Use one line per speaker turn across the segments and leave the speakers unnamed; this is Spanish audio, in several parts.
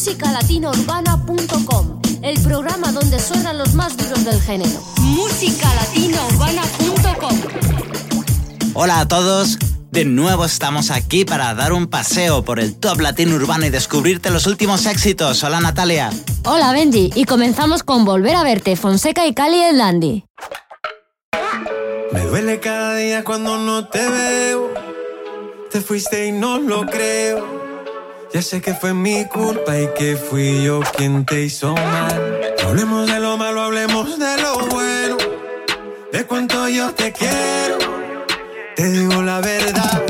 musicalatinourbana.com, el programa donde suenan los más duros del género. musicalatinourbana.com.
Hola a todos. De nuevo estamos aquí para dar un paseo por el top latino urbano y descubrirte los últimos éxitos. Hola Natalia.
Hola Benji, y comenzamos con Volver a verte, Fonseca y Cali en Landy.
Me duele cada día cuando no te veo. Te fuiste y no lo creo. Ya sé que fue mi culpa y que fui yo quien te hizo mal. No hablemos de lo malo, hablemos de lo bueno. De cuánto yo te quiero. Te digo la verdad.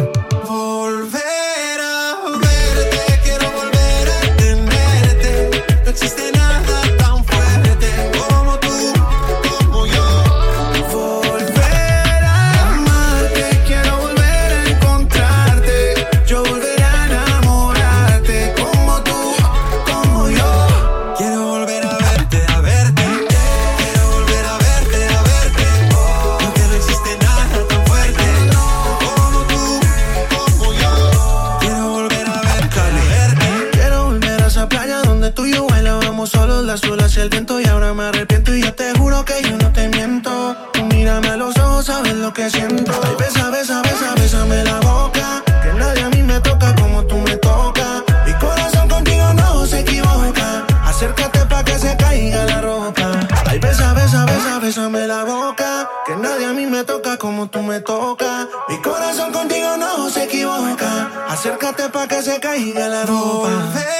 El viento y ahora me arrepiento y yo te juro que yo no te miento. Tú mírame a los ojos, sabes lo que siento. Ay, besa, besa, besa, bésame la boca. Que nadie a mí me toca como tú me tocas. Mi corazón contigo no se equivoca. Acércate pa' que se caiga la ropa. Ay, besa, besa, besa, bésame la boca. Que nadie a mí me toca como tú me tocas. Mi corazón contigo no se equivoca. Acércate pa' que se caiga la ropa.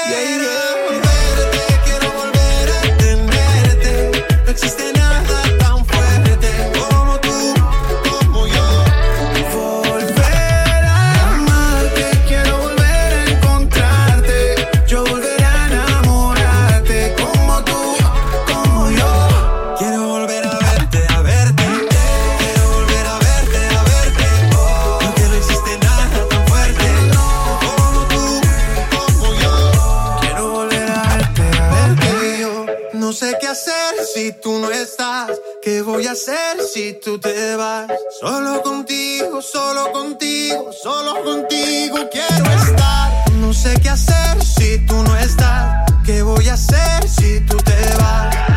Yeah, yeah. Si tú no estás. ¿Qué voy a hacer si tú te vas? Solo contigo, solo contigo, solo contigo quiero estar. No sé qué hacer si tú no estás. ¿Qué voy a hacer si tú te vas?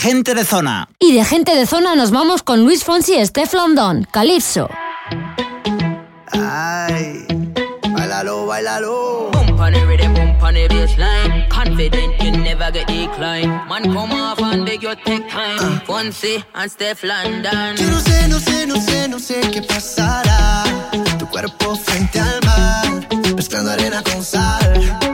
Gente de zona.
Y de gente de zona nos vamos con Luis Fonsi y Steph London, Calypso.
Ay, bailalo, bailalo.
Baseline. Confident you never get decline. Man, come off and beg your take time. Fonsi and Steph London.
Yo no sé, no sé, no sé, no sé qué pasará. Tu cuerpo frente al mar, mezclando arena con sal.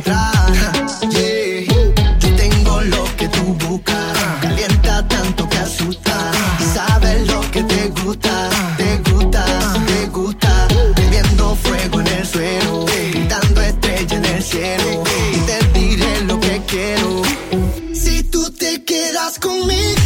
Yo tengo lo que tú buscas, calienta tanto que asusta. Sabes lo que te gusta, te gusta, te gusta. Viendo fuego en el suelo, gritando estrella en el cielo. Y te diré lo que quiero. Si tú te quedas conmigo,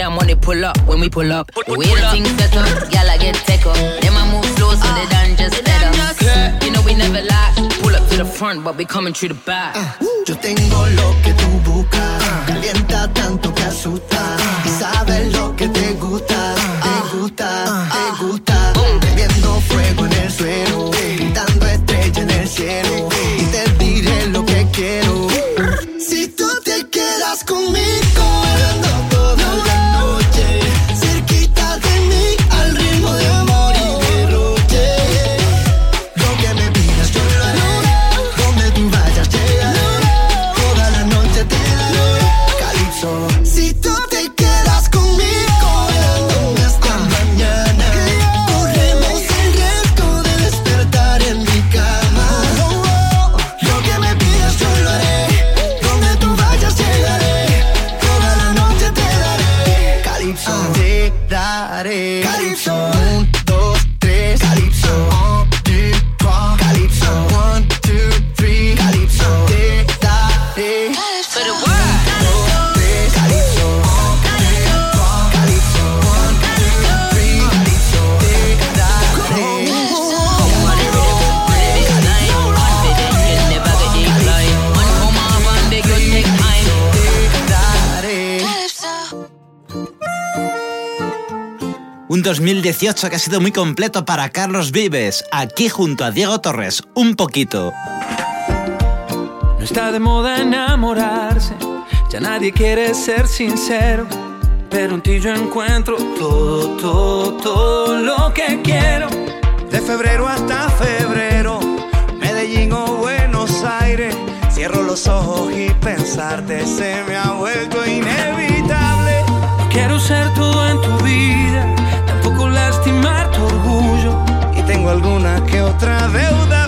I'm on it, pull up when we pull up. The way the things set up, y'all I get take up. Then I move slow so they done just better. Girl, you know we never lie. Pull up to the front, but we coming through the back.
Yo tengo lo que tú buscas. Calienta tanto que asusta. Y sabes lo que te gusta. Te gusta, te gusta.
2018 que ha sido muy completo para Carlos Vives, aquí junto a Diego Torres, un poquito.
No está de moda enamorarse, ya nadie quiere ser sincero. Pero en ti yo encuentro todo, todo, todo lo que quiero.
De febrero hasta febrero, Medellín o Buenos Aires. Cierro los ojos y pensarte se me ha vuelto inevitable.
Quiero ser todo en tu vida,
alguna que otra deuda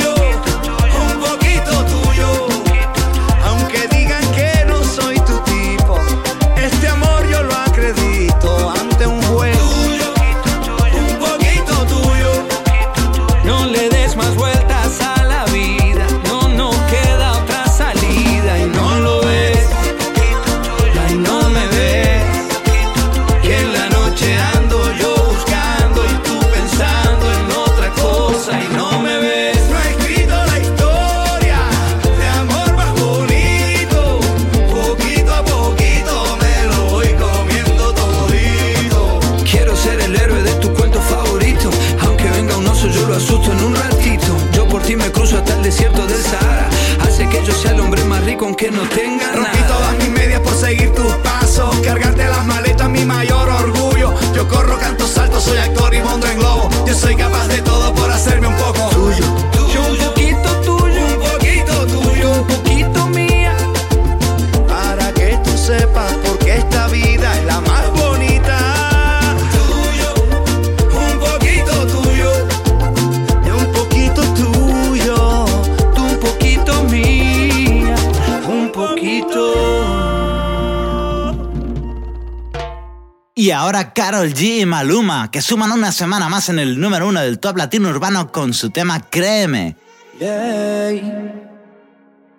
ahora Carol G y Maluma, que suman una semana más en el número uno del top latino urbano con su tema Créeme.
Yeah.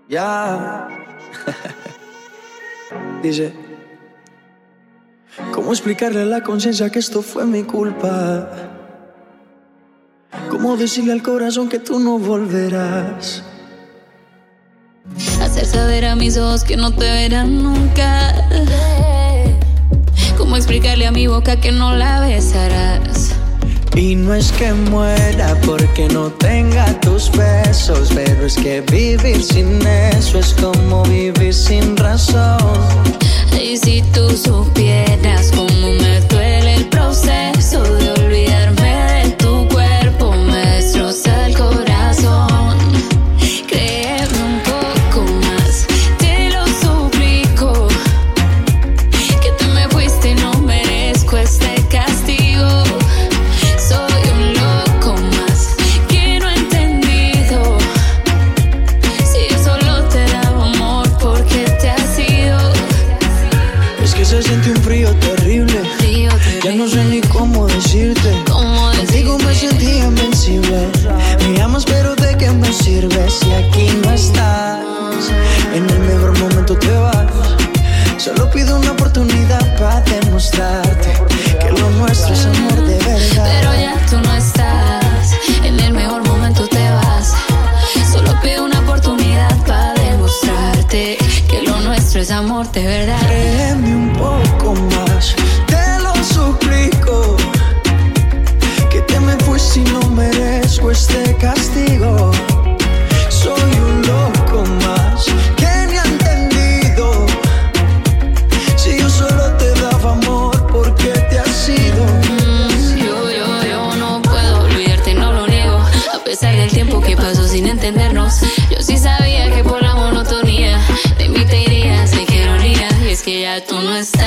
Yeah. Dice, ¿cómo explicarle a la conciencia que esto fue mi culpa? ¿Cómo decirle al corazón que tú no volverás?
Hacer saber a mis ojos que no te verán nunca. ¿Cómo explicarle a mi boca que no la besarás?
Y no es que muera porque no tenga tus besos, pero es que vivir sin eso es como vivir sin razón.
Y si tú supieras cómo me lo
nuestro es amor de verdad. Créeme un poco más, te lo suplico. Que te me fuiste si
no merezco este castigo.
tú no estás.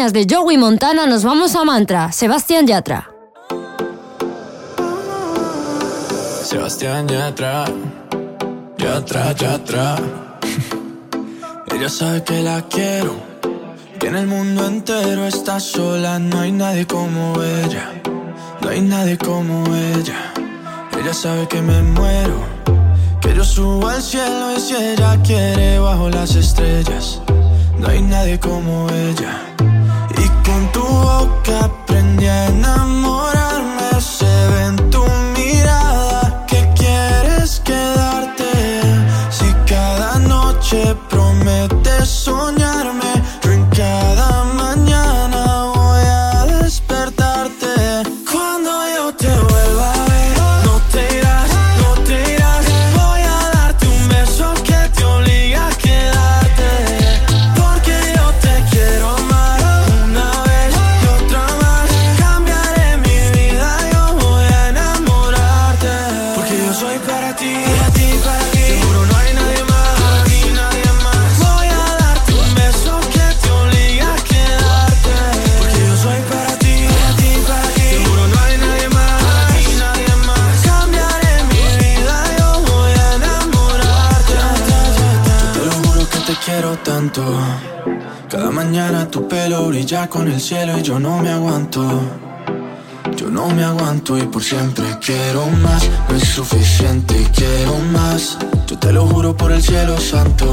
De Joey Montana nos vamos a Mantra, Sebastián Yatra.
Sebastián Yatra, Yatra, Yatra. Ella sabe que la quiero, que en el mundo entero está sola, no hay nadie como ella, no hay nadie como ella. Ella sabe que me muero, que yo subo al cielo y si ella quiere bajo las estrellas, no hay nadie como ella loca, aprendí a. con el cielo y yo no me aguanto. Yo
no me aguanto y por siempre quiero más, no es suficiente y quiero más. Yo te lo juro por el cielo santo,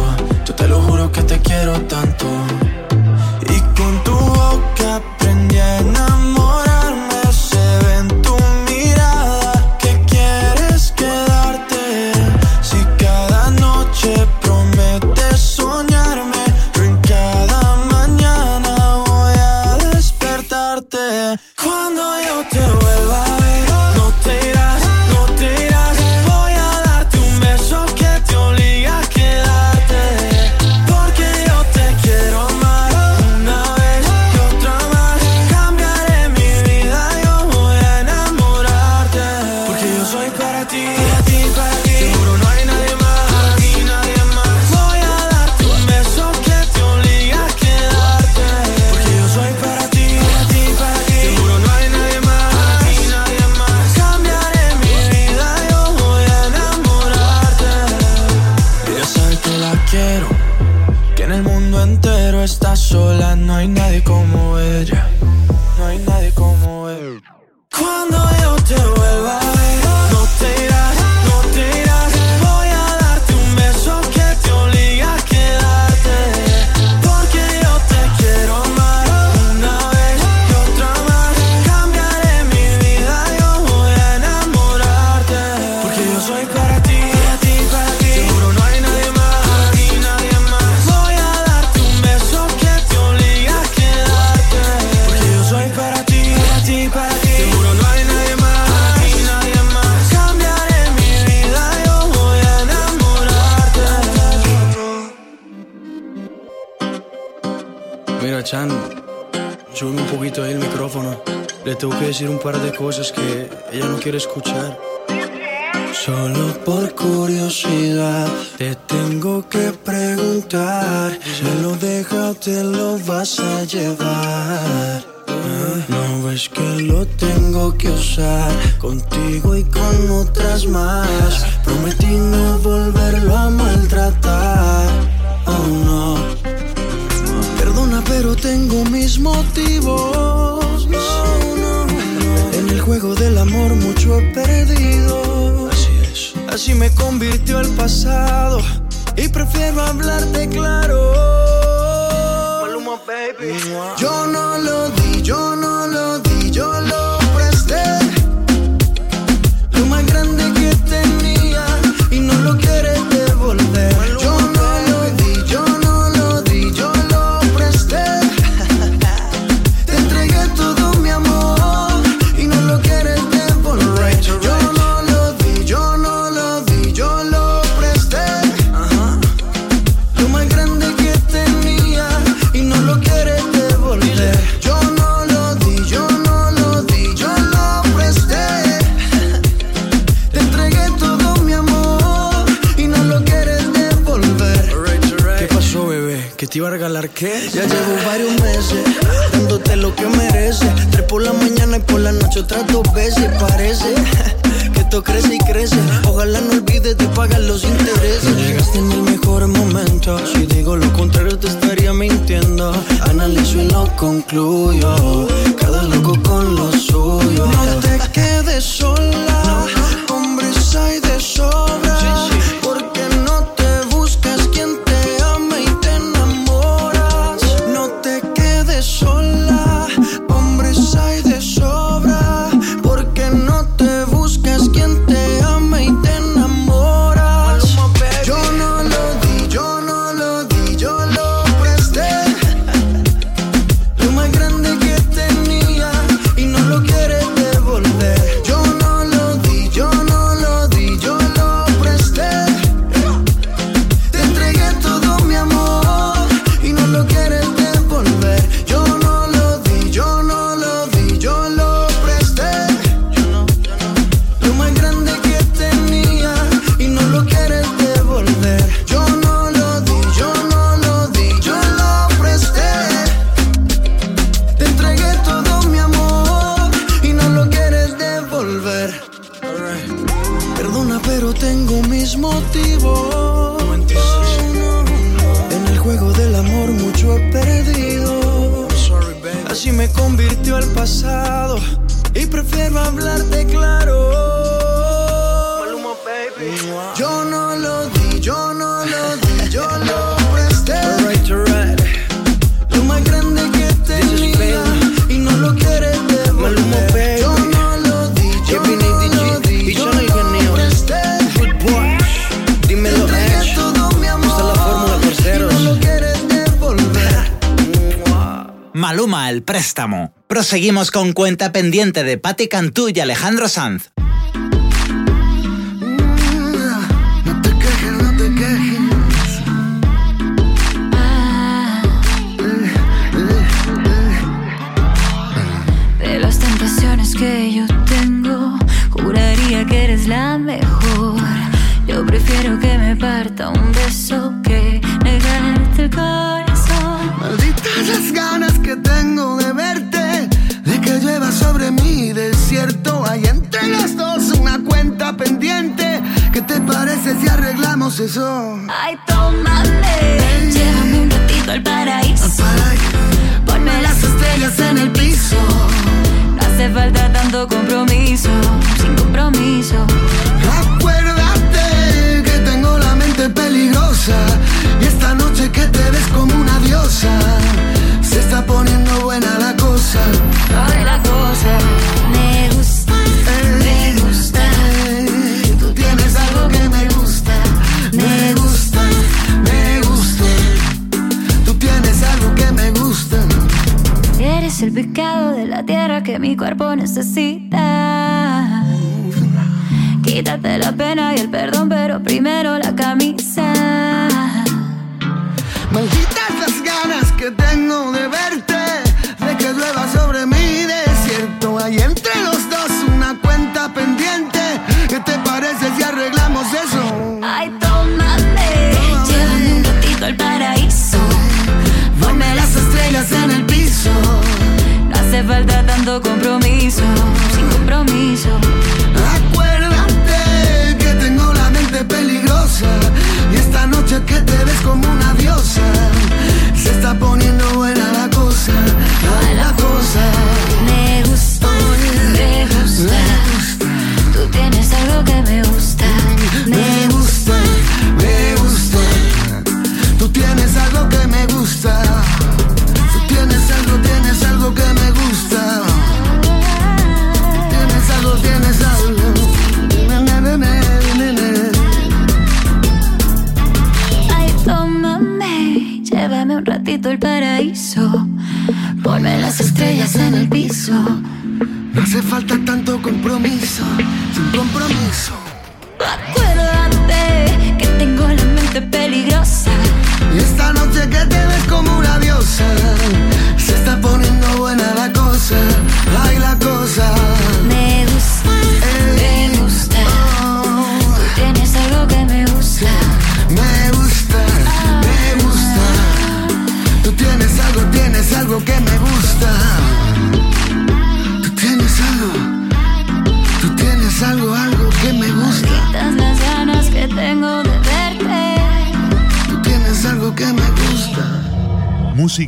yo te lo juro que te quiero tanto.
Yeah. decir un par de cosas que ella no quiere escuchar.
Solo por curiosidad te tengo que preguntar. Me lo deja, te lo vas a llevar. No ves que lo tengo que usar contigo y con otras más. Prometí no volverlo a maltratar. Oh no. Perdona, pero tengo mis motivos juego del amor mucho he perdido. Así es. Así me convirtió el pasado. Y prefiero hablarte claro. Maluma, baby. Yo no lo di, yo no lo di. Ya llevo varios meses dándote lo que mereces. Tres por la mañana y por la noche otras dos veces. Parece que esto crece y crece. Ojalá no olvides de pagar los intereses. Llegaste en el mejor momento. Si digo lo contrario, te estaría mintiendo. Analizo y lo concluyo. Cada loco con lo suyo. No te quedes sola. Hombres hay de sobra.
seguimos con cuenta pendiente de Patti Cantú y Alejandro Sanz.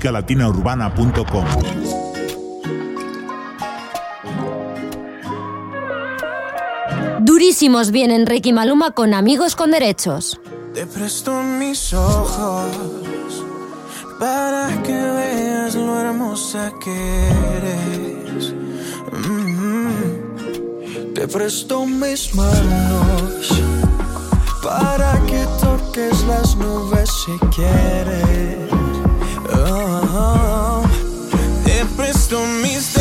musicalatinaurbana.com.
Durísimos vienen Ricky Maluma con Amigos con Derechos.
Te presto mis ojos para que veas lo hermosa que eres. Mm-hmm. Te presto mis manos para que toques las nubes si quieres. Oh, oh. te presto mis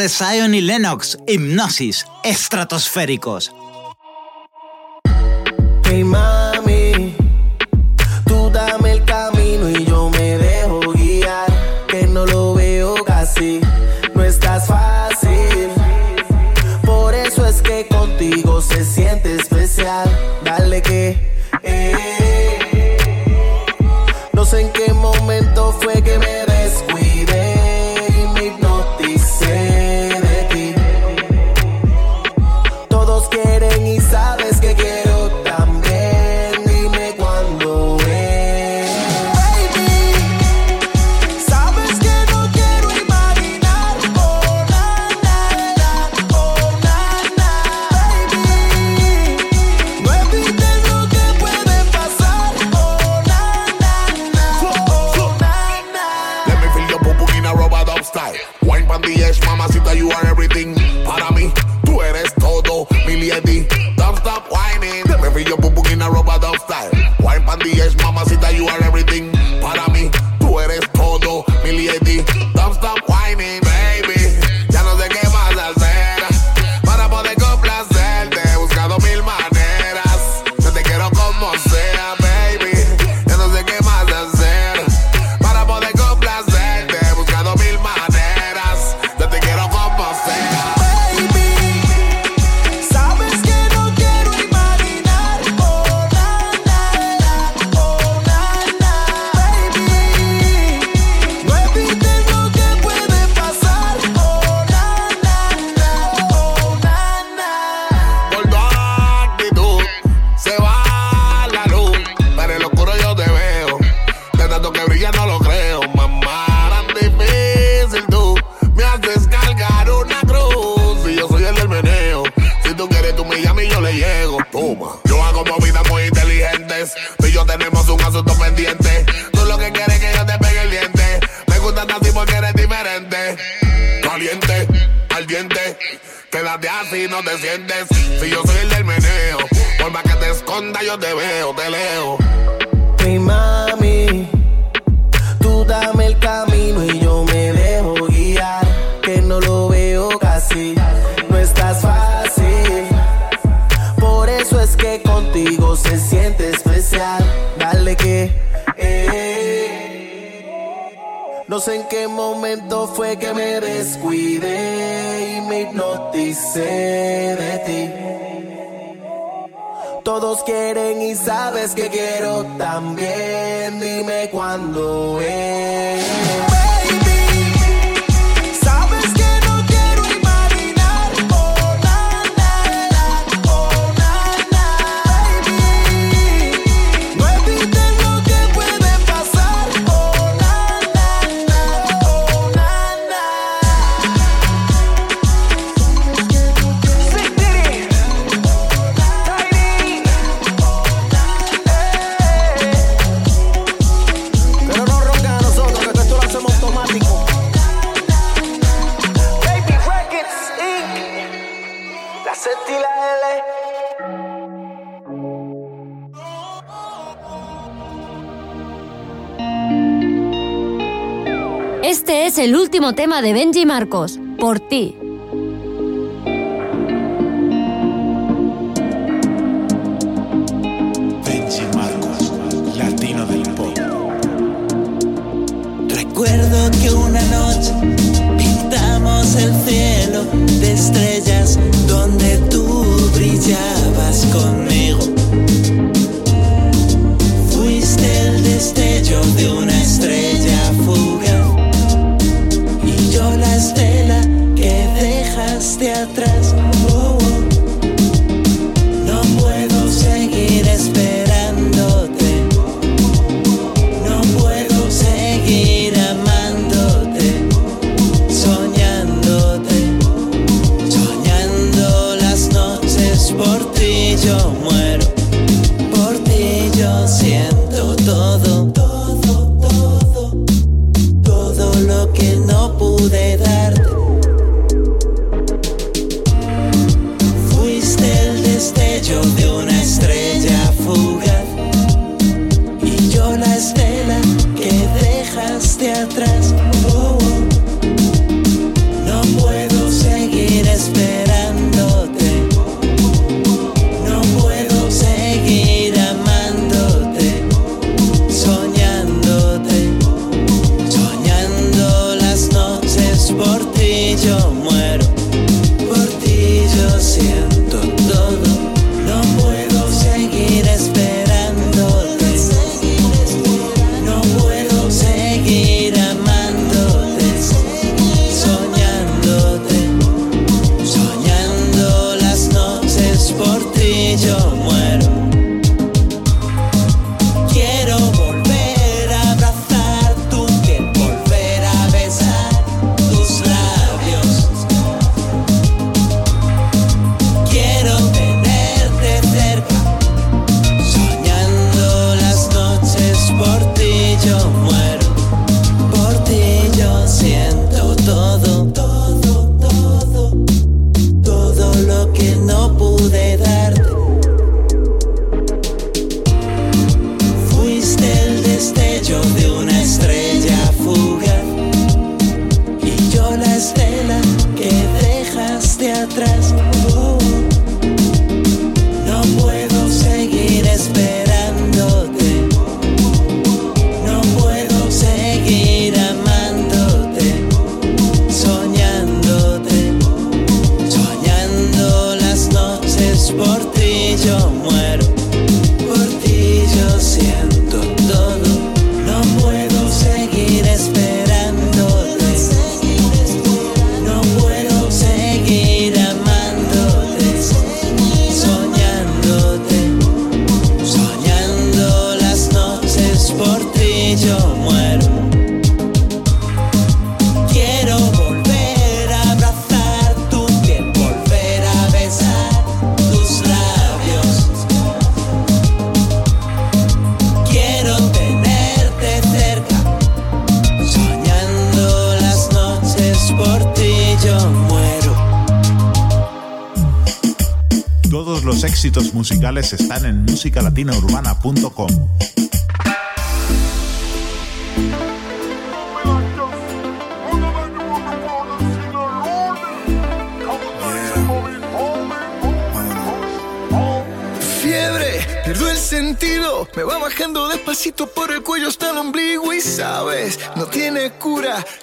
de
Zion y Lennox, Hipnosis, Estratosféricos,
sé en qué momento fue que me descuidé y me hipnoticé de ti. Todos quieren y sabes que quiero también, dime cuándo es.
el
último tema de Benji Marcos, Por ti.
Benji Marcos, latino del pop.
Recuerdo que una noche pintamos el cielo de estrellas donde tú brillabas conmigo. Fuiste el destello de una estrella fugaz estela que dejaste atrás.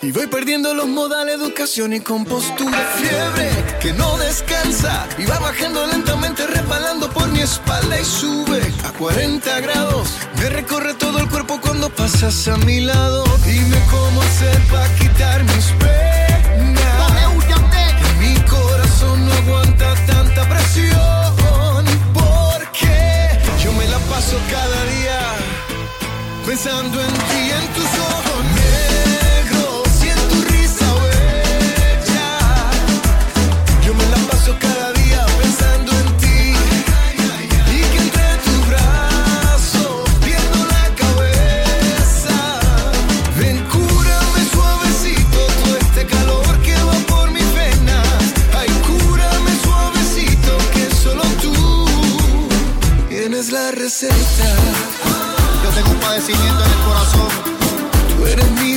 Y
voy perdiendo los modales, educación y compostura. Fiebre que no descansa. Y va bajando lentamente, resbalando por mi espalda y sube a 40 grados. Me recorre todo el cuerpo cuando pasas a mi lado. Dime cómo hacer para quitar mis penas. Mi corazón no aguanta tanta presión. Porque yo me la paso cada día pensando en ti, y en tus ojos
couldn't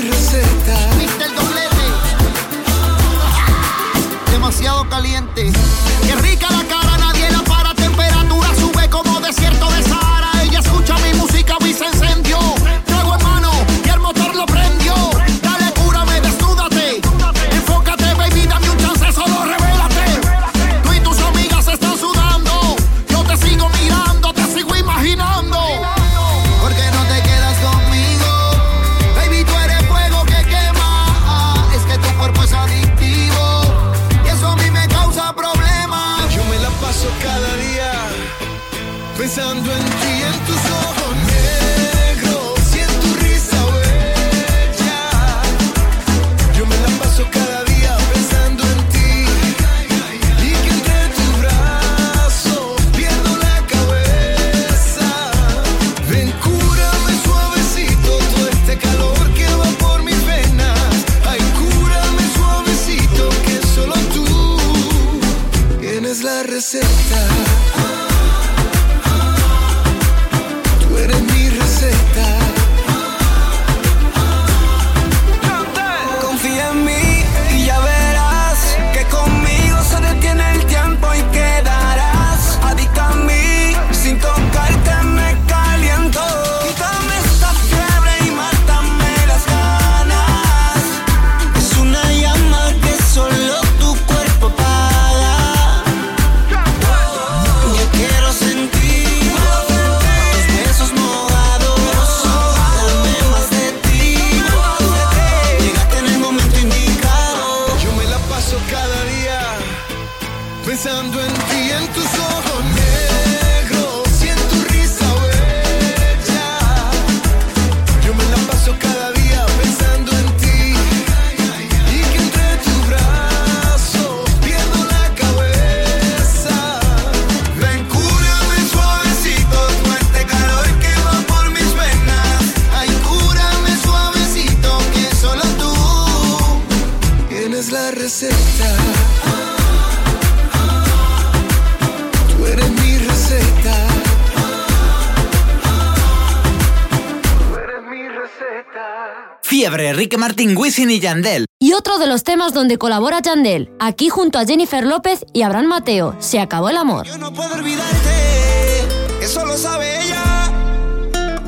Martin, Wisin y Yandel.
Y otro de los temas donde colabora Yandel, aquí junto a Jennifer López y Abraham Mateo, Se acabó el amor.
Yo no puedo olvidarte, eso lo sabe ella,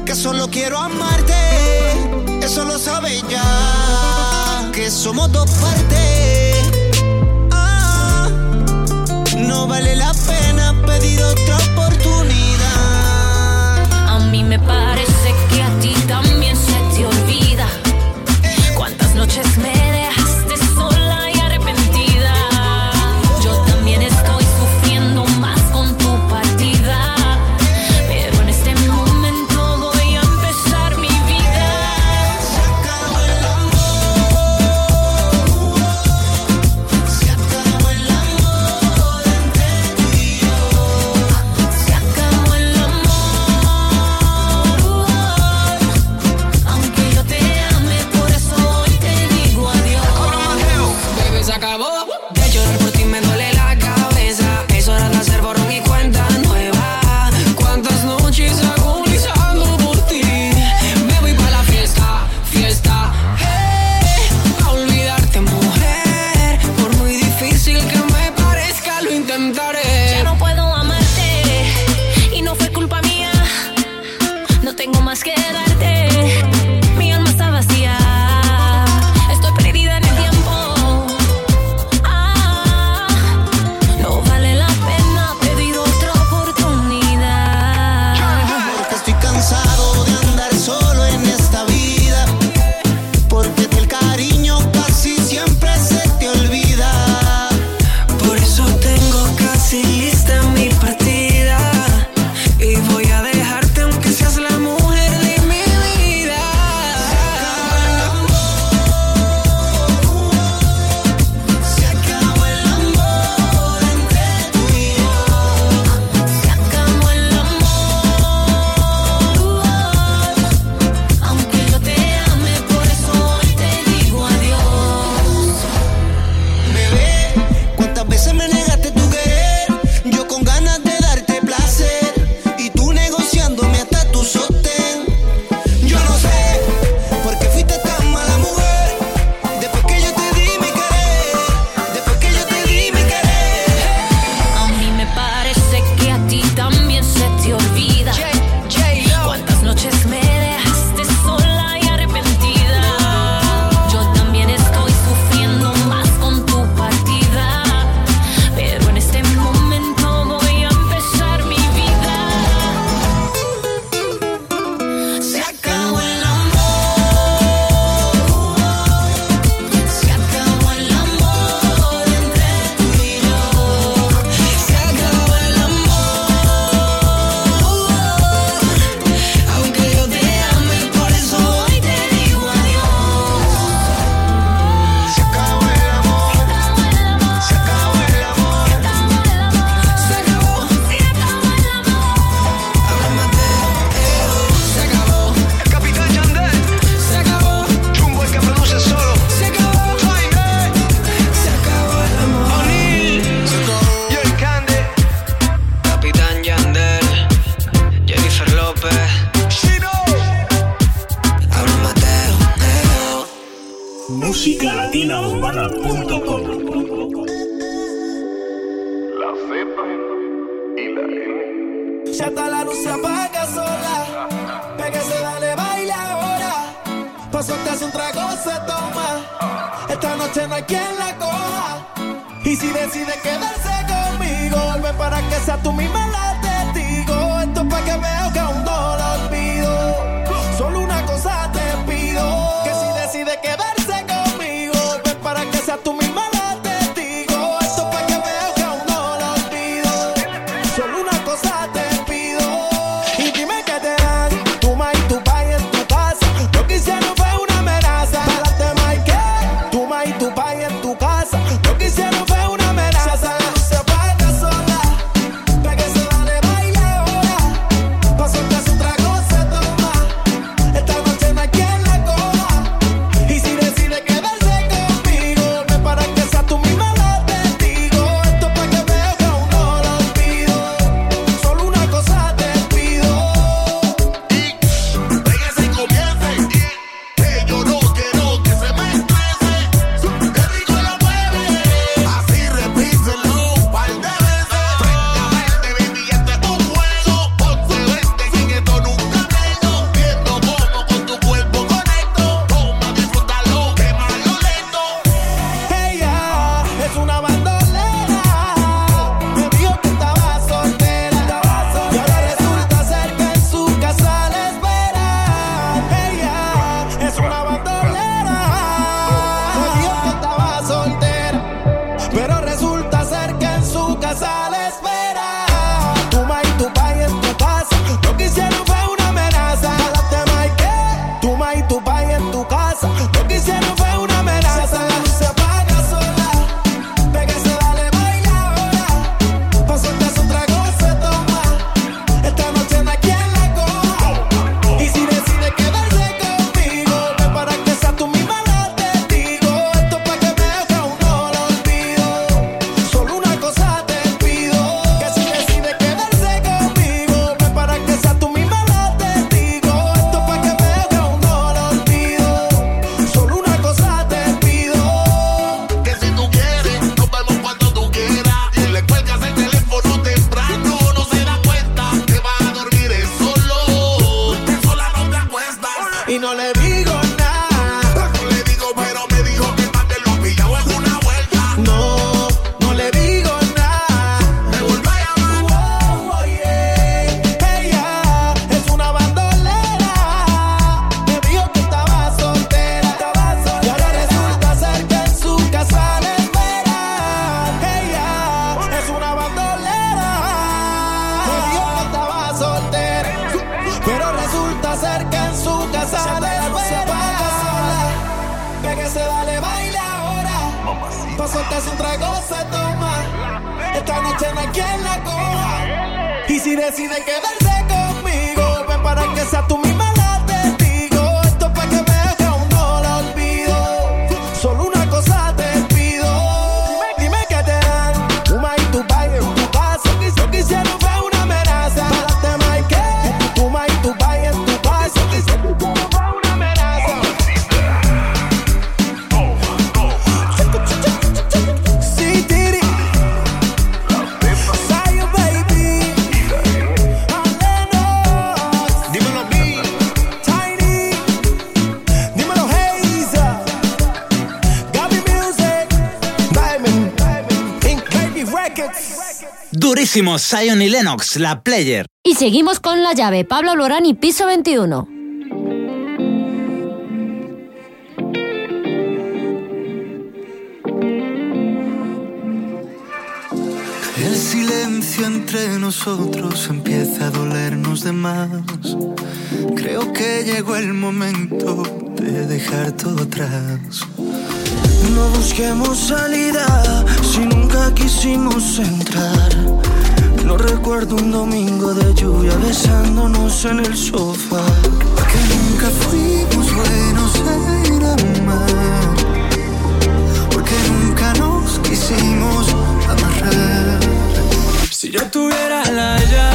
que solo quiero amarte, eso lo sabe ella, que somos dos partes. Ah, no vale la pena pedir otra oportunidad.
A mí me
pasa buenísimo Zion
y Lennox, la player.
Y seguimos con la llave, Pablo Lorán y piso 21.
El silencio entre nosotros empieza a dolernos de más. Creo que llegó el momento de dejar todo atrás.
No busquemos salida si nunca quisimos entrar. No recuerdo un domingo de lluvia besándonos en el sofá.
Porque nunca fuimos buenos en amar. Porque nunca nos quisimos amarrar.
Si yo tuviera la llave.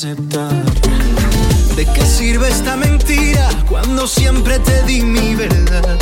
¿De
qué sirve esta mentira cuando siempre te di mi verdad?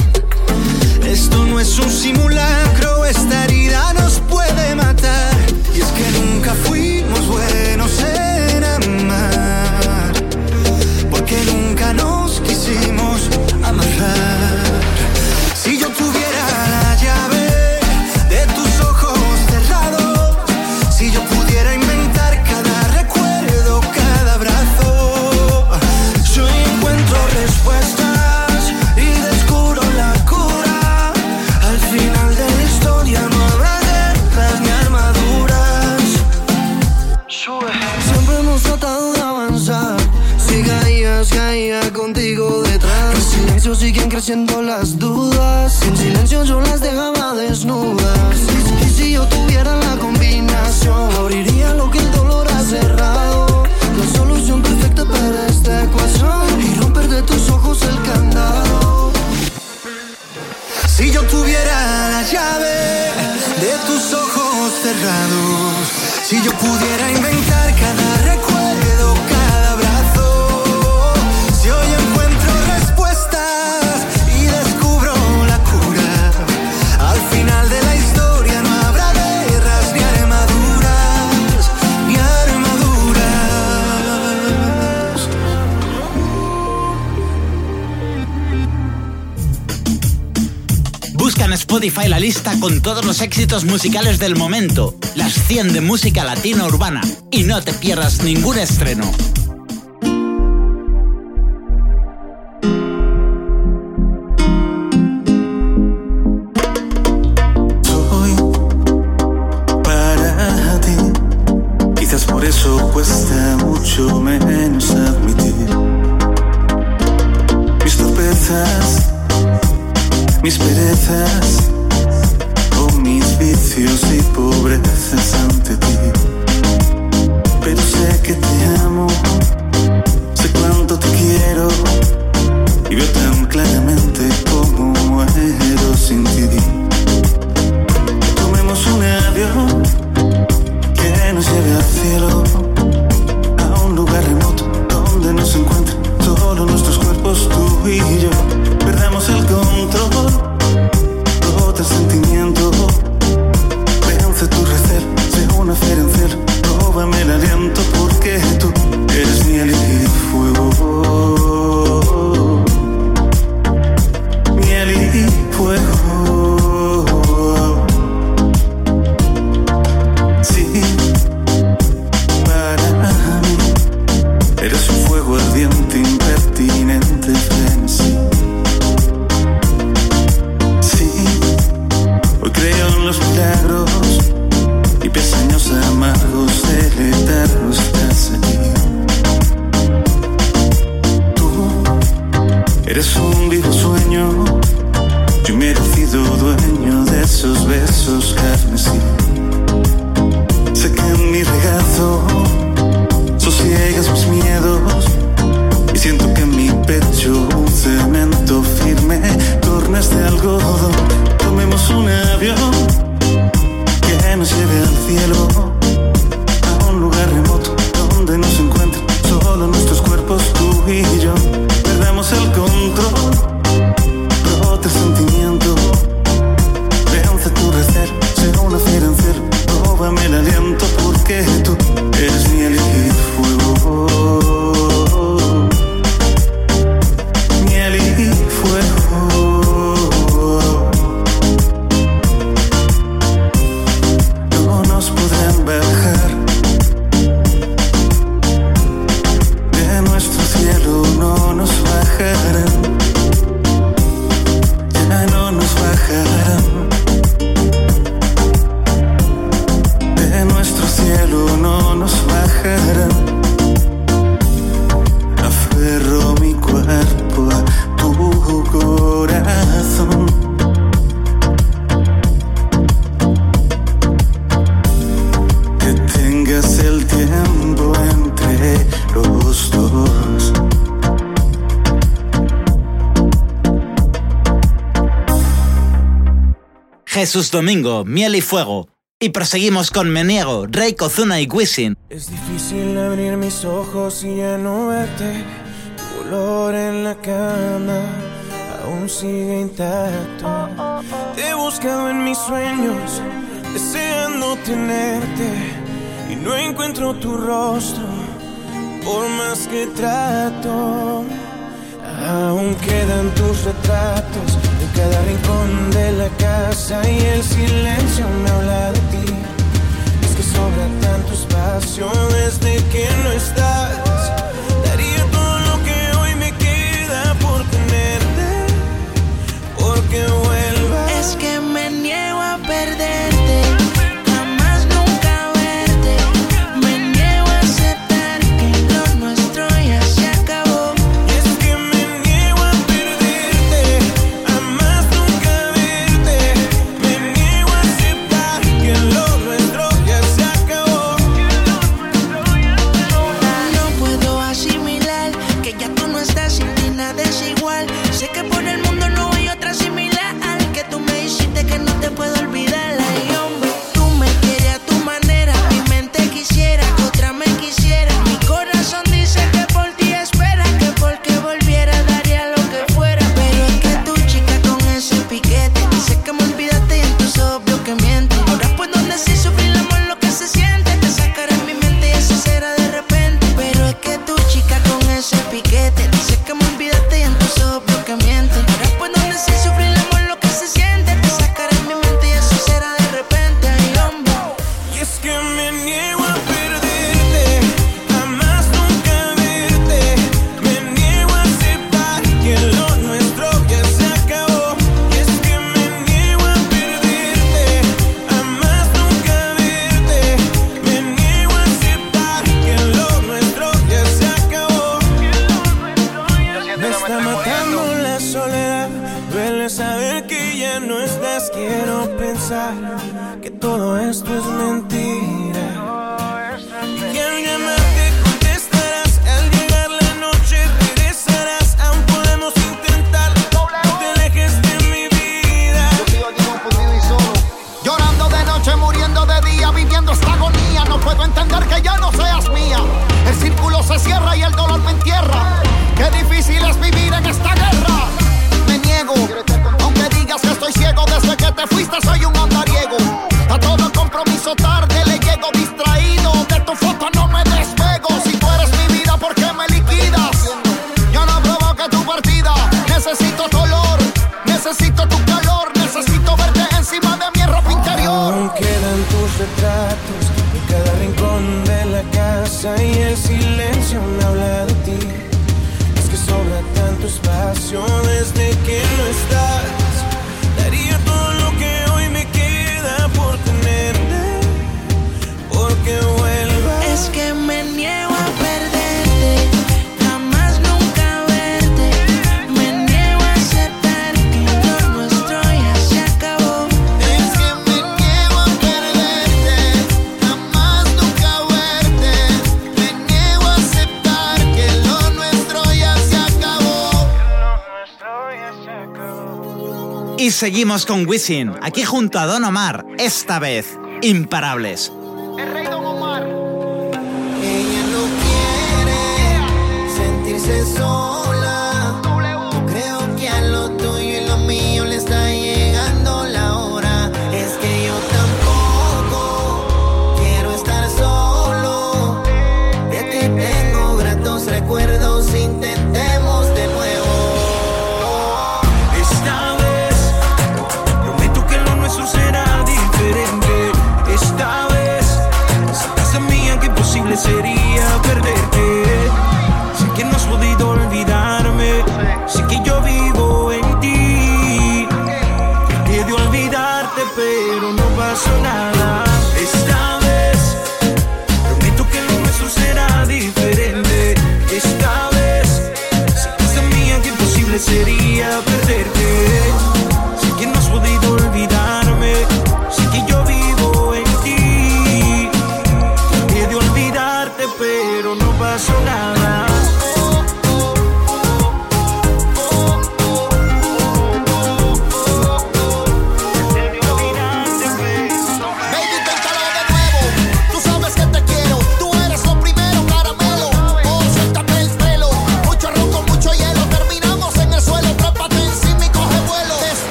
lista con todos los éxitos musicales del momento, las 100 de música latina urbana, y no te pierdas ningún estreno.
Jesús Domingo, Miel y Fuego. Y proseguimos con Meniego, Rey Ozuna y Wisin.
Es difícil abrir mis ojos y ya no verte. Tu olor en la cama aún sigue intacto. Te he buscado en mis sueños, deseando tenerte. Y no encuentro tu rostro, por más que trato. Aún quedan tus retratos en cada rincón de la casa y el silencio me habla de ti. Es que sobra tanto espacio desde que no estás.
seguimos con Wisin, aquí junto a Don Omar, esta vez, imparables.
El rey Don Omar. Ella
no quiere sentirse sola.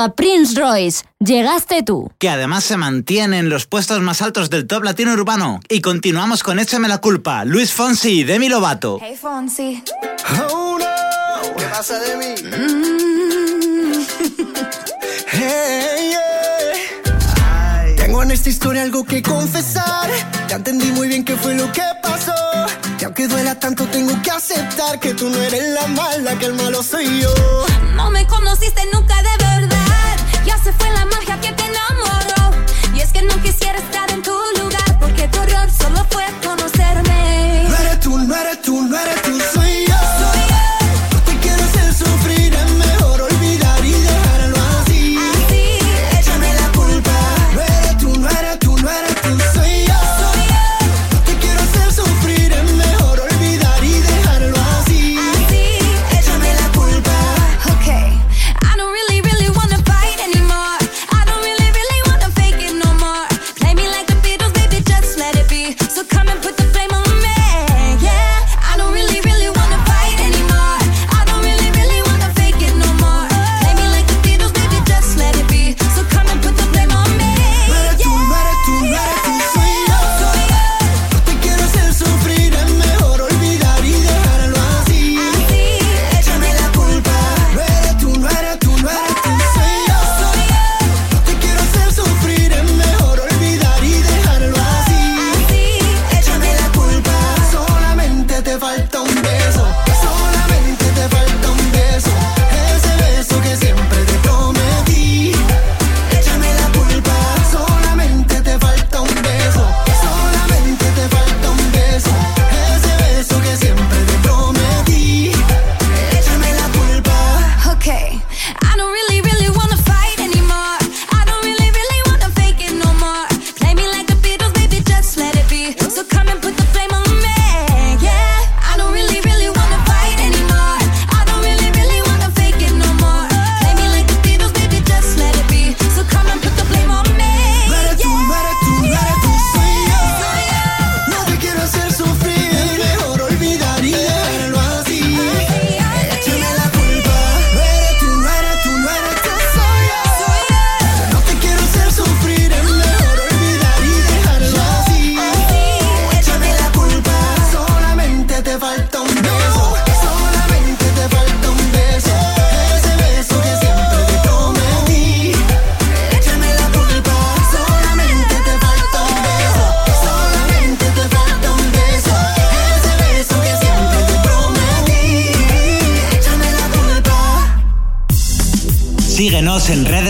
a
Prince Royce, llegaste tú.
Que además se mantiene en los puestos más altos del top latino urbano. Y continuamos con Échame la culpa, Luis Fonsi, Demi Lovato.
Hey Fonsi.
Oh no. ¿Qué pasa,
Demi? Mm. Tengo en esta historia algo que confesar. Ya entendí muy bien qué fue lo que pasó. Y aunque duela tanto, tengo que aceptar que tú no eres la mala, que el malo soy yo.
No me conociste nunca de verdad se fue la magia que te enamoró. Y es que no quisiera estar en tu lugar, porque tu error solo fue conocerme.
No eres tú, no eres tú, no eres tú.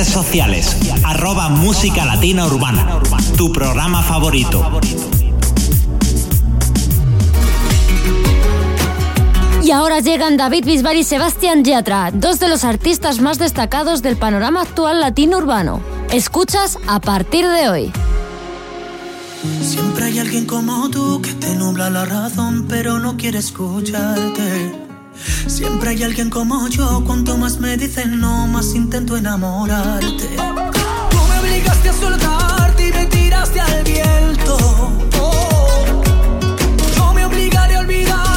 sociales. Arroba Música Latina Urbana. Tu programa favorito.
Y ahora llegan David Bisbal y Sebastián Yatra, dos de los artistas más destacados del panorama actual latino urbano. Escuchas a partir de hoy.
Siempre hay alguien como tú que te nubla la razón, pero no quiere escucharte. Siempre hay alguien como yo, cuanto más me dicen no, más intento enamorarte. Tú me obligaste a soltarte y me tiraste al viento. Yo me obligaré a olvidar.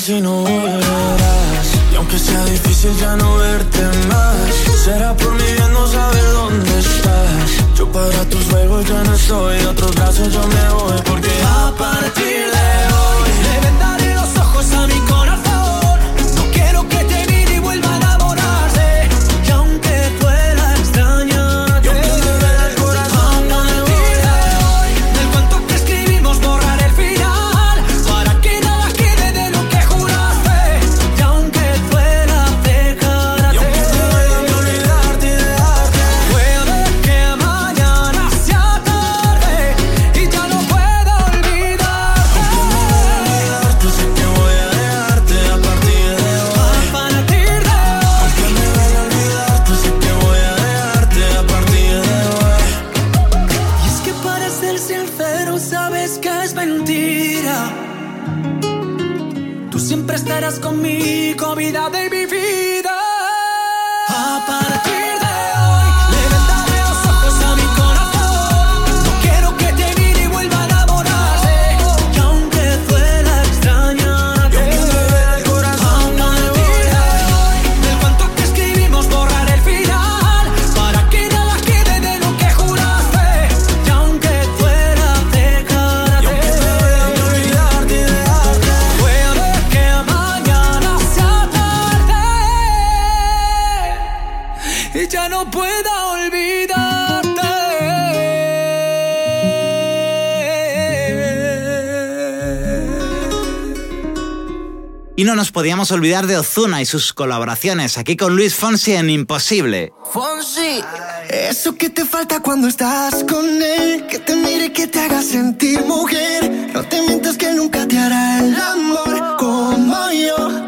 casi no
volverás. Y aunque sea difícil ya no verte más, será por mi bien no saber dónde estás. Yo para tus juegos ya no estoy, de otros brazos yo me voy porque
Y no
nos podíamos olvidar de Ozuna y sus colaboraciones aquí con Luis Fonsi en Imposible.
Fonsi, eso que te falta cuando estás con él, que te mire, que te haga sentir mujer. No te mientas que nunca te hará el amor como yo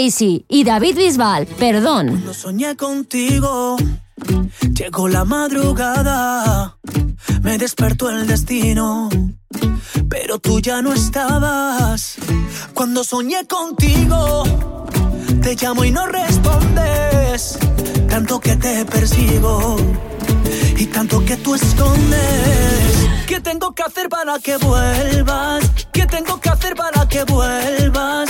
Crazy y David Bisbal, perdón.
Cuando soñé contigo, llegó la madrugada, me despertó el destino, pero tú ya no estabas. Cuando soñé contigo, te llamo y no respondes, tanto que te persigo y tanto que tú escondes. ¿Qué tengo que hacer para que vuelvas? ¿Qué tengo que hacer para que vuelvas?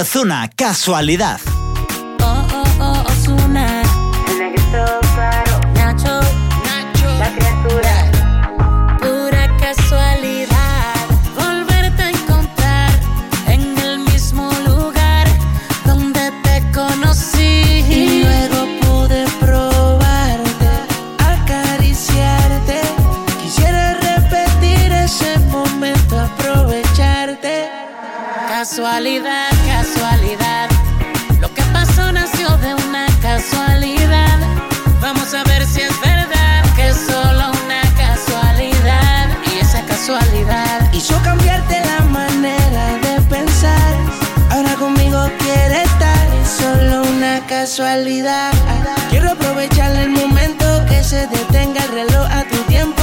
Ozuna, casualidad.
Quiero aprovechar el momento que se detenga el reloj a tu tiempo.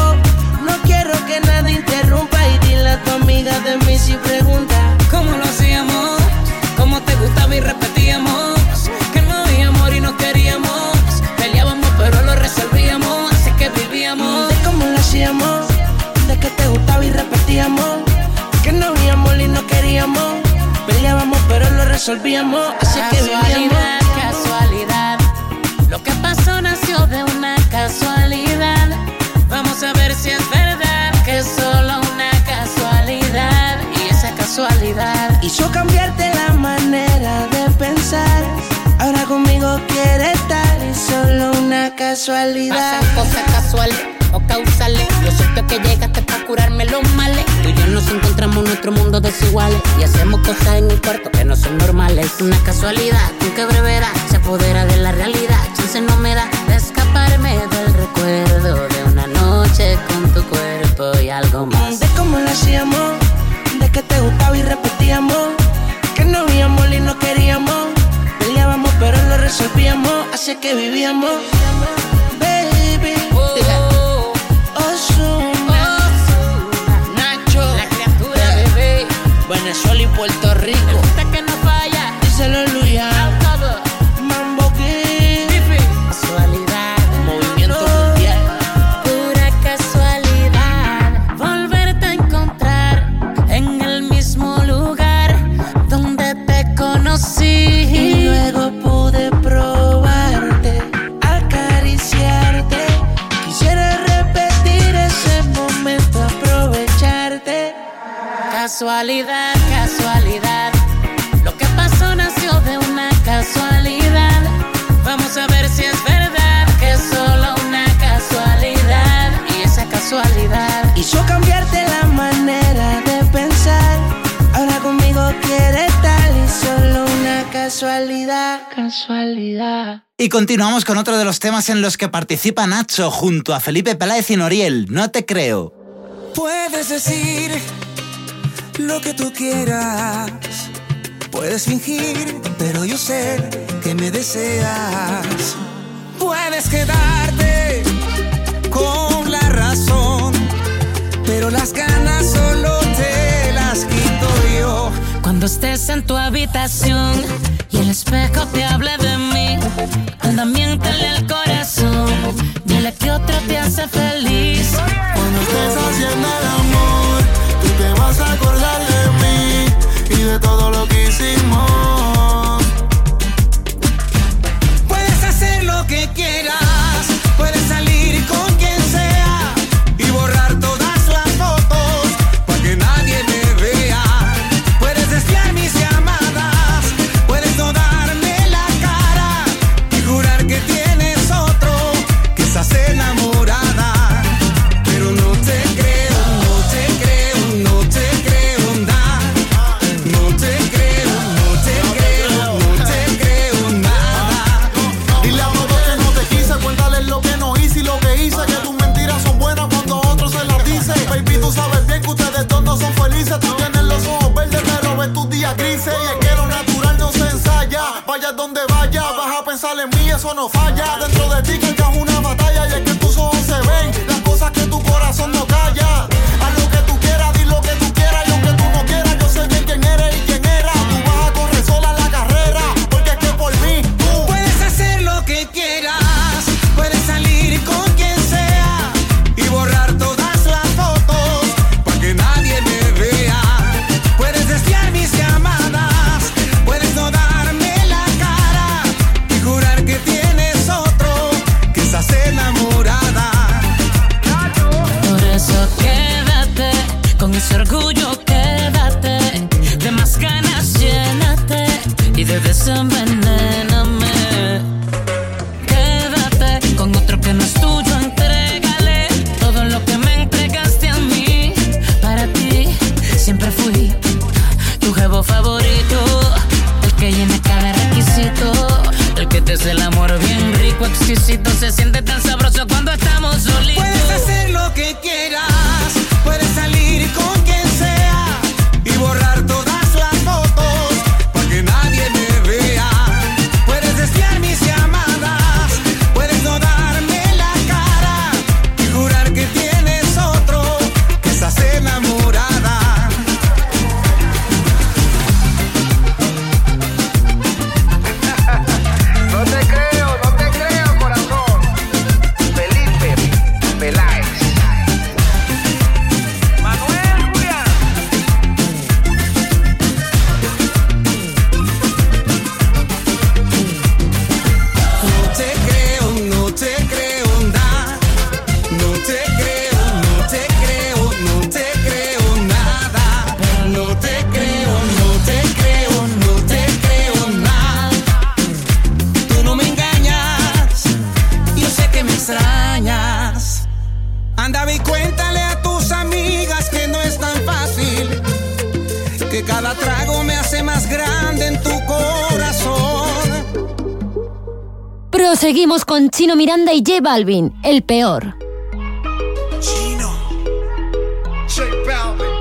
No quiero que nada interrumpa y dile a tu amiga de mí si pregunta.
¿Cómo lo hacíamos? ¿Cómo te gustaba y repetíamos? Que no había amor y no queríamos. Peleábamos pero lo resolvíamos. Así que vivíamos.
Cómo lo hacíamos, de que te gustaba y repetíamos. Que no había amor y no queríamos. Peleábamos, pero lo resolvíamos. Así que vivíamos.
Lo que pasó nació de una casualidad. Vamos a ver si es verdad que es solo una casualidad. Y esa casualidad
Hizo cambiarte la manera de pensar. Ahora conmigo quiere estar y solo una casualidad.
Pasan cosas casuales o causales. Que llegaste para curarme los males. Tú y yo nos encontramos en nuestro mundo desiguales. Y hacemos cosas en un cuarto que no son normales. Una casualidad con que brevedad se apodera de la realidad. Chance no me da de escaparme del recuerdo de una noche con tu cuerpo y algo más.
De cómo lo hacíamos, de que te gustaba y repetíamos. Que no veíamos y no queríamos. Peleábamos, pero lo resolvíamos. Así que vivíamos. Venezuela y Puerto Rico.
Hasta que no falla.
Díselo, Luya. Mambo King.
Casualidad.
Movimiento mundial.
Pura casualidad. Volverte a encontrar en el mismo lugar donde te conocí.
Y luego pude probarte, acariciarte. Quisiera repetir ese momento, aprovecharte.
Casualidad. Casualidad, casualidad. Y
continuamos con otro de los temas en los que participa Nacho junto a Felipe Peláez y Noriel. No te creo.
Puedes decir lo que tú quieras. Puedes fingir, pero yo sé que me deseas. Puedes quedarte con la razón, pero las ganas solo
Cuando estés en tu habitación y el espejo te hable de mí, anda miéntale al corazón, dile que otro te hace feliz.
Cuando estés haciendo el amor, tú te vas a acordar de mí y de todo lo que hicimos. Pensar en mí, eso no falla. Dentro de ti que es una batalla. Y es que tus ojos se ven las cosas que tu corazón no calla.
Balvin, el peor.
Chino. J Balvin.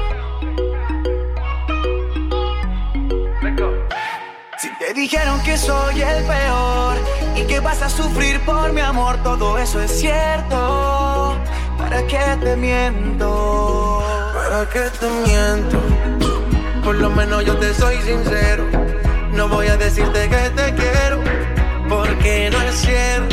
Si te dijeron que soy el peor y que vas a sufrir por mi amor, todo eso es cierto. ¿Para qué te miento? ¿Para qué te miento? Por lo menos yo te soy sincero. No voy a decirte que te quiero, porque no es cierto.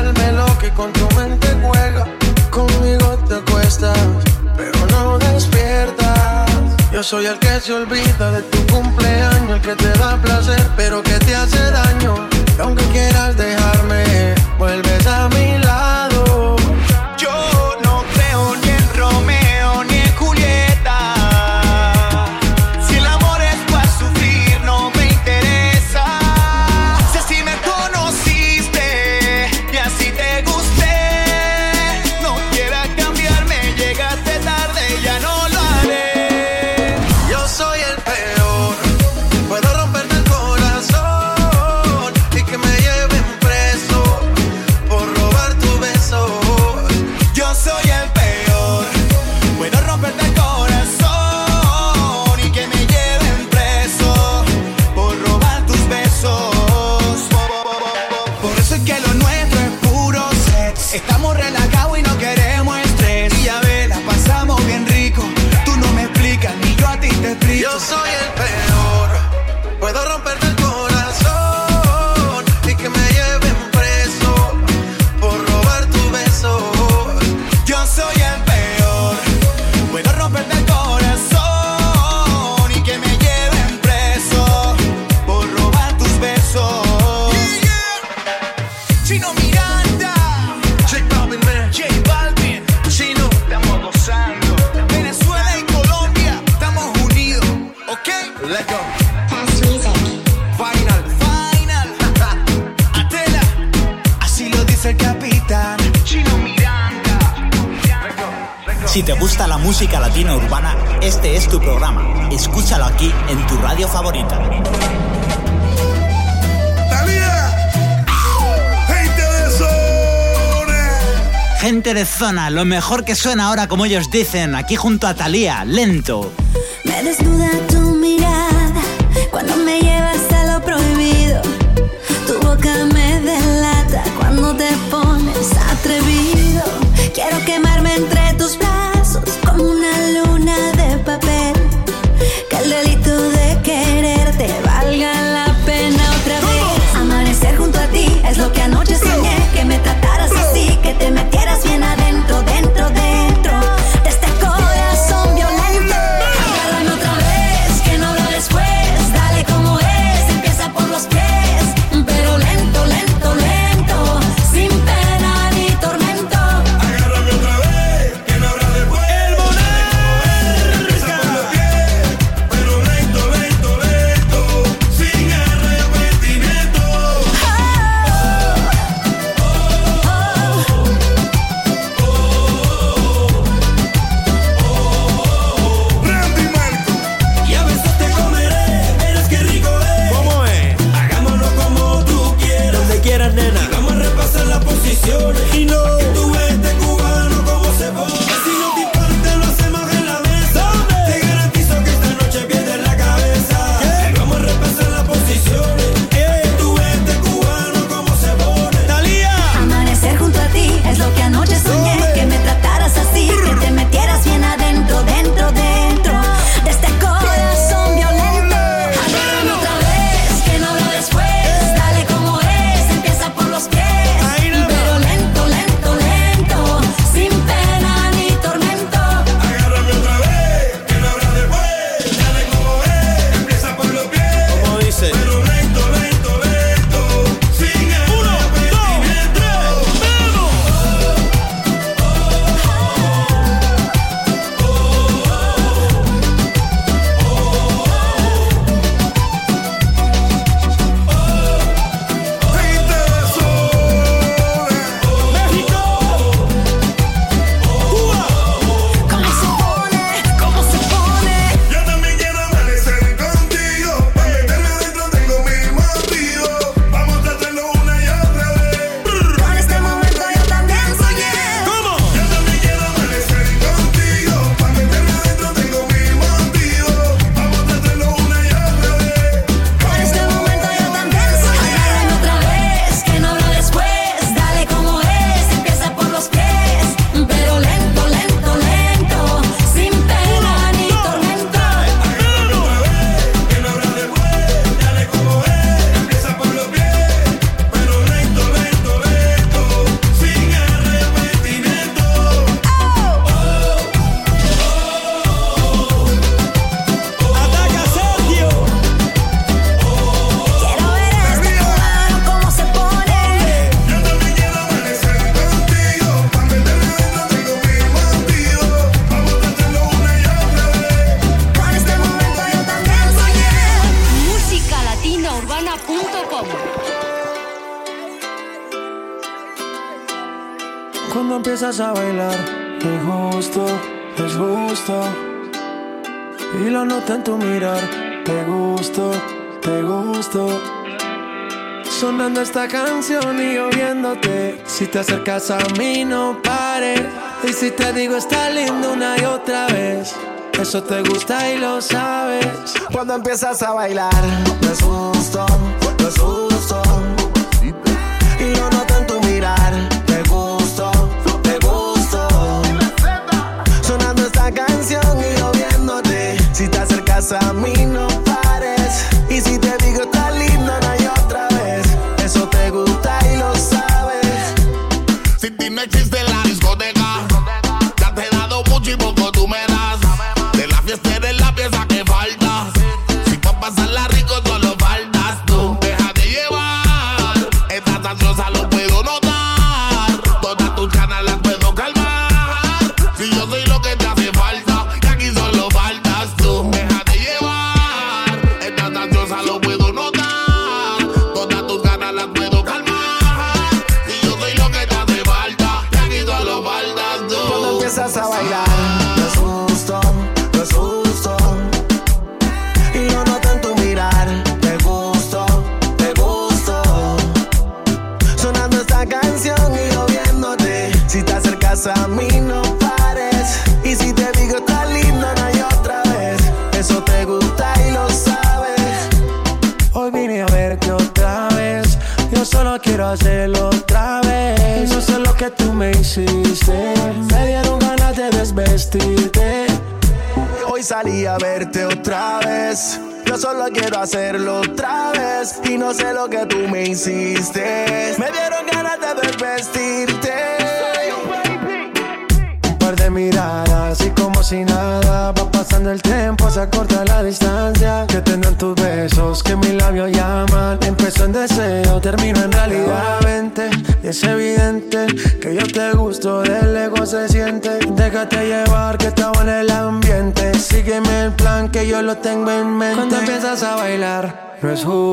vuelve loca con tu mente juega. Conmigo te acuestas, pero no despiertas. Yo soy el que se olvida de tu cumpleaños, el que te da placer, pero que te hace daño. Y aunque quieras dejarme lo
mejor que suena ahora como ellos dicen, aquí junto a Thalía, lento.
Me desnuda tu mirada cuando me llevas a lo prohibido. Tu boca me delata cuando te pones atrevido.
Sonando esta canción y lloviéndote. Si te acercas a mí, no pares. Y si te digo, está lindo una y otra vez. Eso te gusta y lo sabes.
Cuando empiezas a bailar,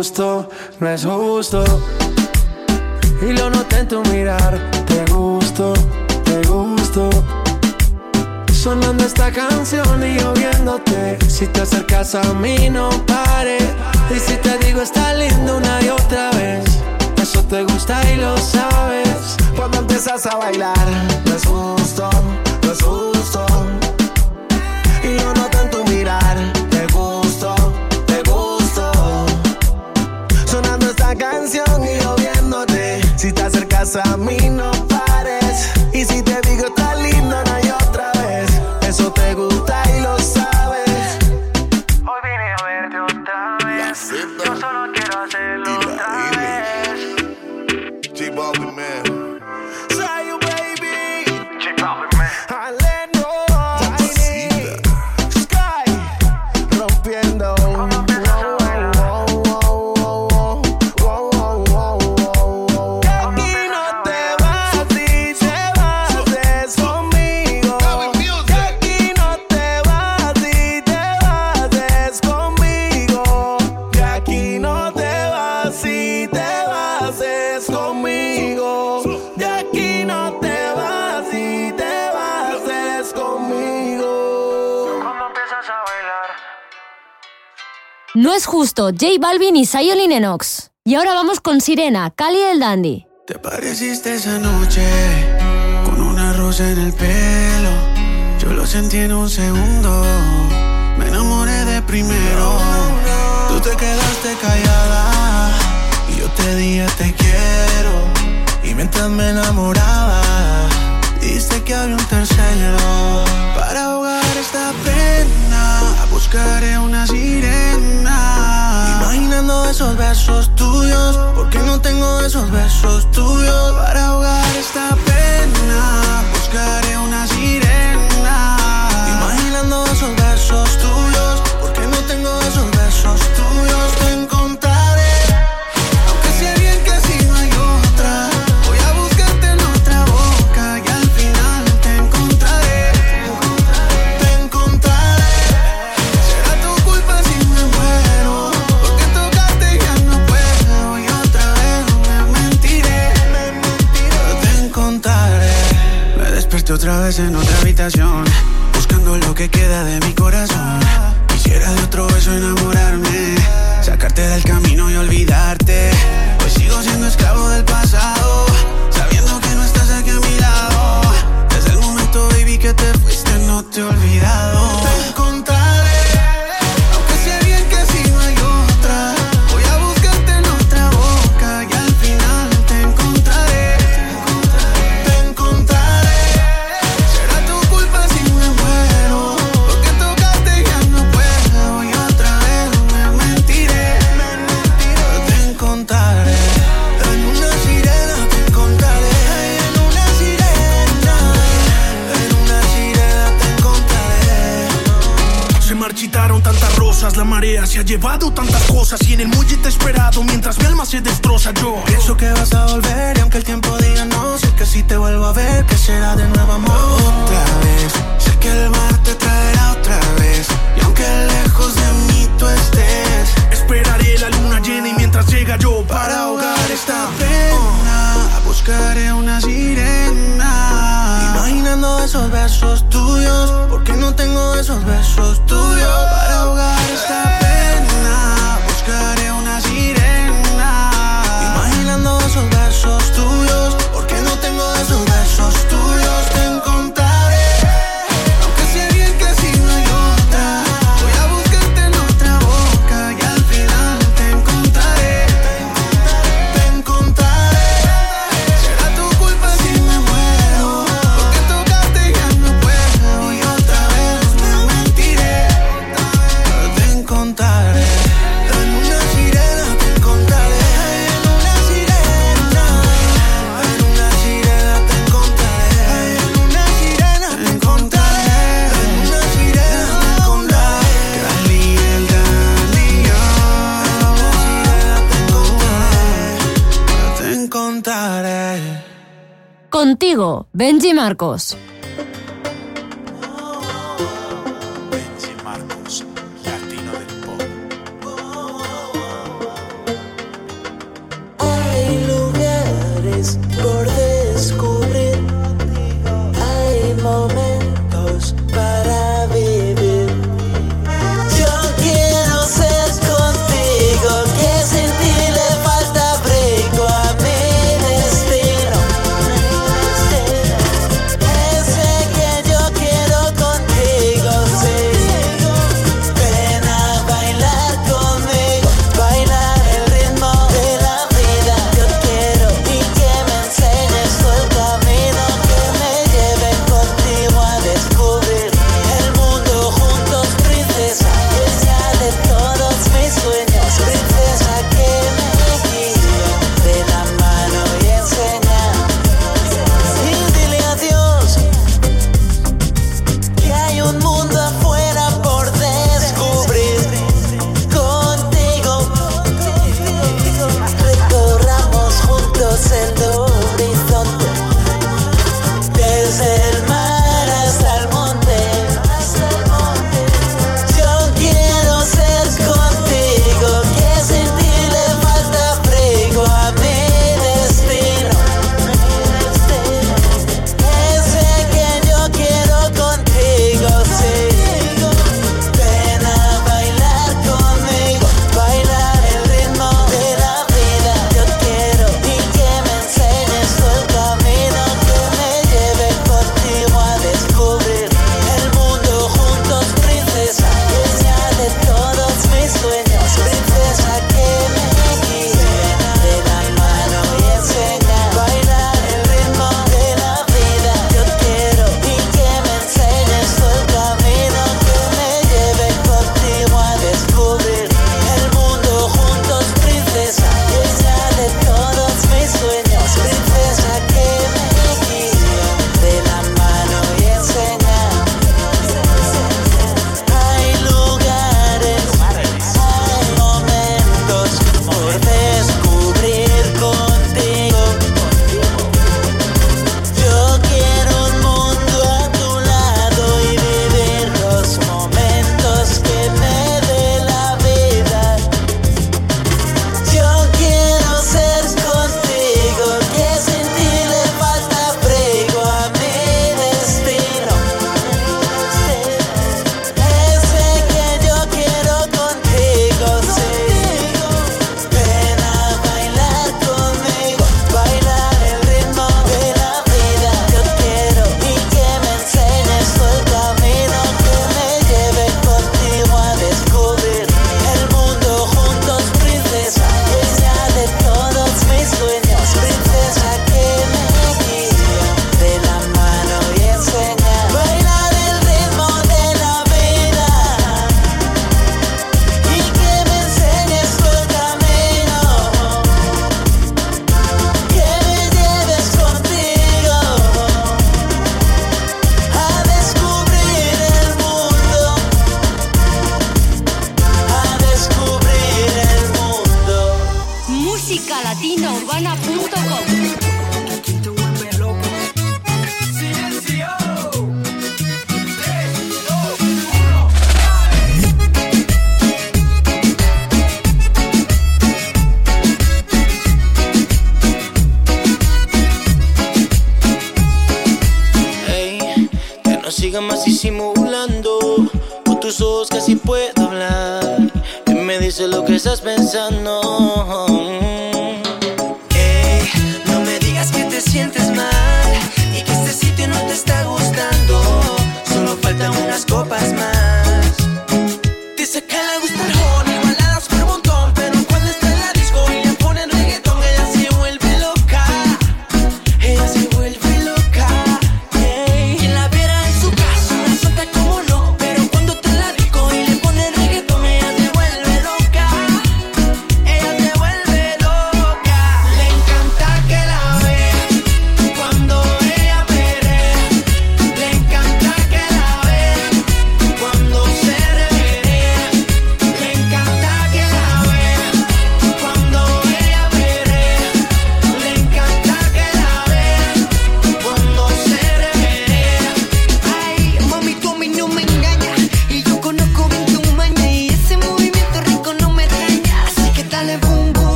justo, no es justo. Y lo noté en tu mirar, te gusto, te gusto. Sonando esta canción y lloviéndote. Si te acercas a mí, no pare. Y si te digo, está lindo una y otra vez. Eso te gusta y lo sabes. Cuando empiezas a bailar, no es justo, no es justo. Y lo
noté a mí no
Gusto,
J Balvin
y Zion Lennox. Y ahora vamos con Sirena, Cali el Dandy.
Te pareciste esa noche con una rosa en el pelo. Yo lo sentí en un segundo. Me enamoré de primero. Tú te quedaste callada y yo te dije te quiero. Y mientras me enamoraba, diste que había un tercero para ahogar esta pena buscaré una sirena. Imaginando esos besos tuyos, porque no tengo esos besos tuyos para ahogar esta pena. Buscaré una sirena. Imaginando esos besos tuyos, porque no tengo esos besos tuyos. En otra
habitación, buscando lo que queda de mi corazón. Quisiera de otro beso enamorarme, sacarte del camino y olvidarte. Hoy sigo siendo esclavo del pasado, sabiendo que no estás aquí a mi lado. Desde el momento, baby, que te fuiste, no te he olvidado.
Marea se ha llevado tantas cosas y en el muelle te he esperado mientras mi alma se destroza yo.
Pienso que vas a volver y aunque el tiempo diga no, sé que si te vuelvo a ver, que será de nuevo amor. Otra vez, sé que el mar te traerá otra vez. Y aunque lejos de mí tú estés,
Esperaré la luna llena y mientras llega yo para ahogar esta
pena, buscaré una sirena. Imaginando esos besos tuyos, porque no tengo esos besos tuyos
Benji Marcos.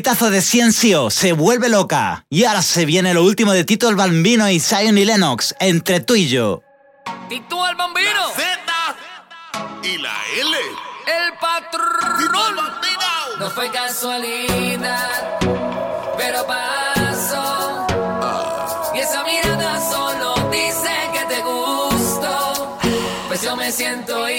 exitazo de Ciencio, se vuelve loca. Y ahora se viene lo último de Tito el Bambino y Zion y Lennox, entre tú y yo.
Tito el Bambino.
La Z y la L.
El patrón. No fue casualidad, pero pasó. Ah. Y esa mirada solo dice que te gustó. Pues yo me siento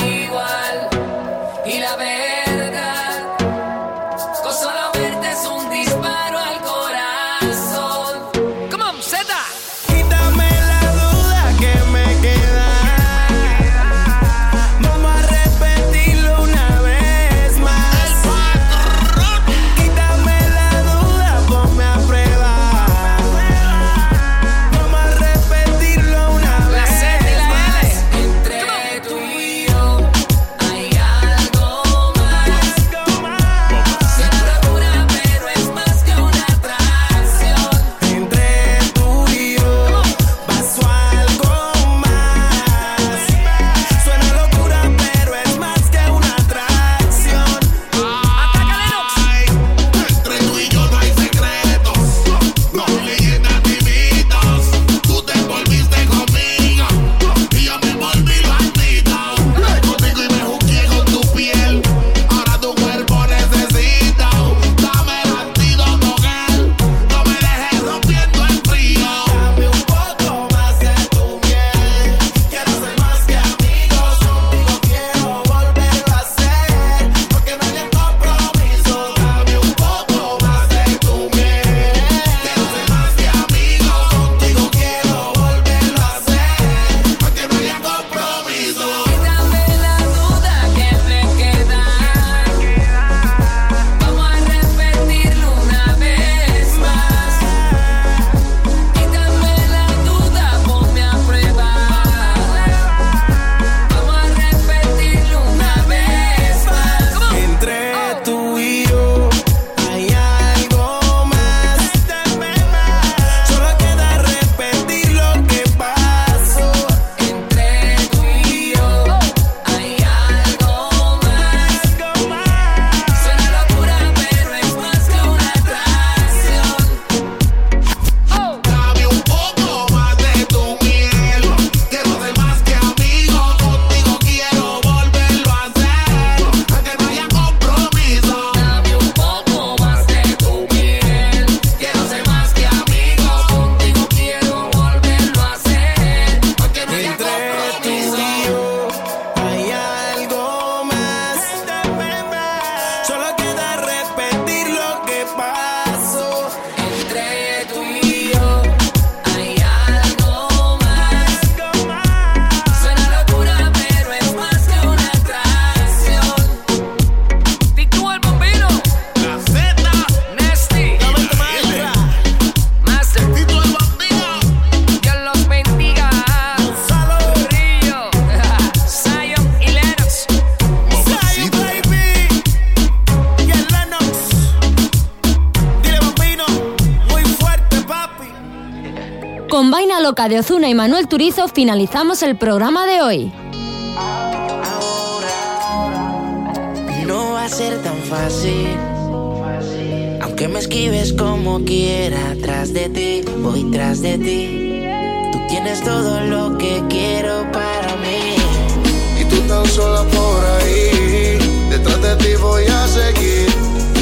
Loca de Ozuna y Manuel Turizo finalizamos el programa de hoy.
No va a ser tan fácil. Aunque me esquives como quiera, tras de ti, voy tras de ti. Tú tienes todo lo que quiero para mí.
Y tú tan sola por ahí, detrás de ti voy a seguir.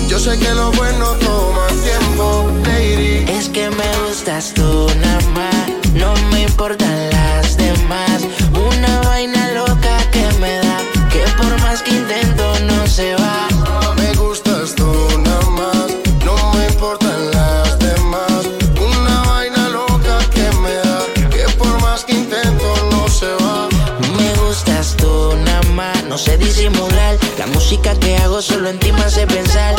Yo sé que lo bueno toma tiempo, lady.
Es que me gustas tú nada más, no me importan las demás. Una vaina loca que me da, que por más que intento no se va.
Me gustas tú nada más, no me importan las demás. Una vaina loca que me da, que por más que intento no se va.
Me gustas tú nada más, no sé disimular. La música que hago solo en ti me hace pensar.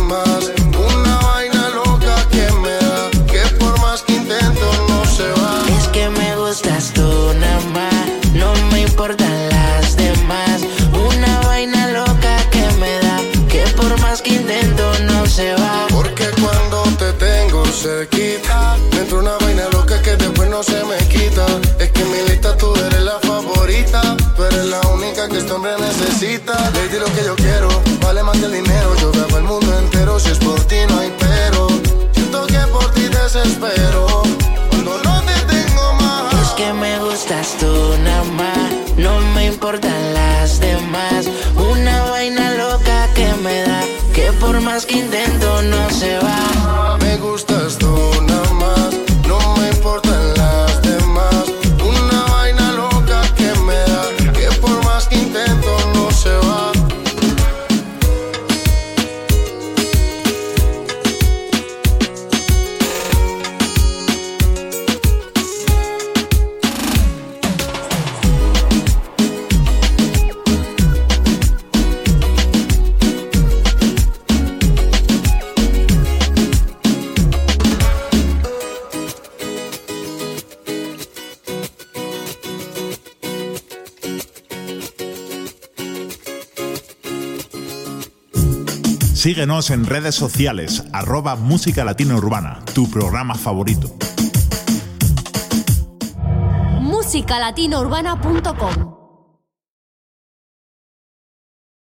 Necesita. Lady, lo que yo quiero, vale más que el dinero. Yo grabo el mundo entero, si es por ti no hay pero. Siento que por ti desespero, cuando no te tengo más.
Es que
me gustas tú nada más, no me importan las demás. Una vaina loca que me da, que por más que intento no se va.
Síguenos en redes sociales, arroba Música Latina Urbana, tu programa favorito.
musicalatinourbana.com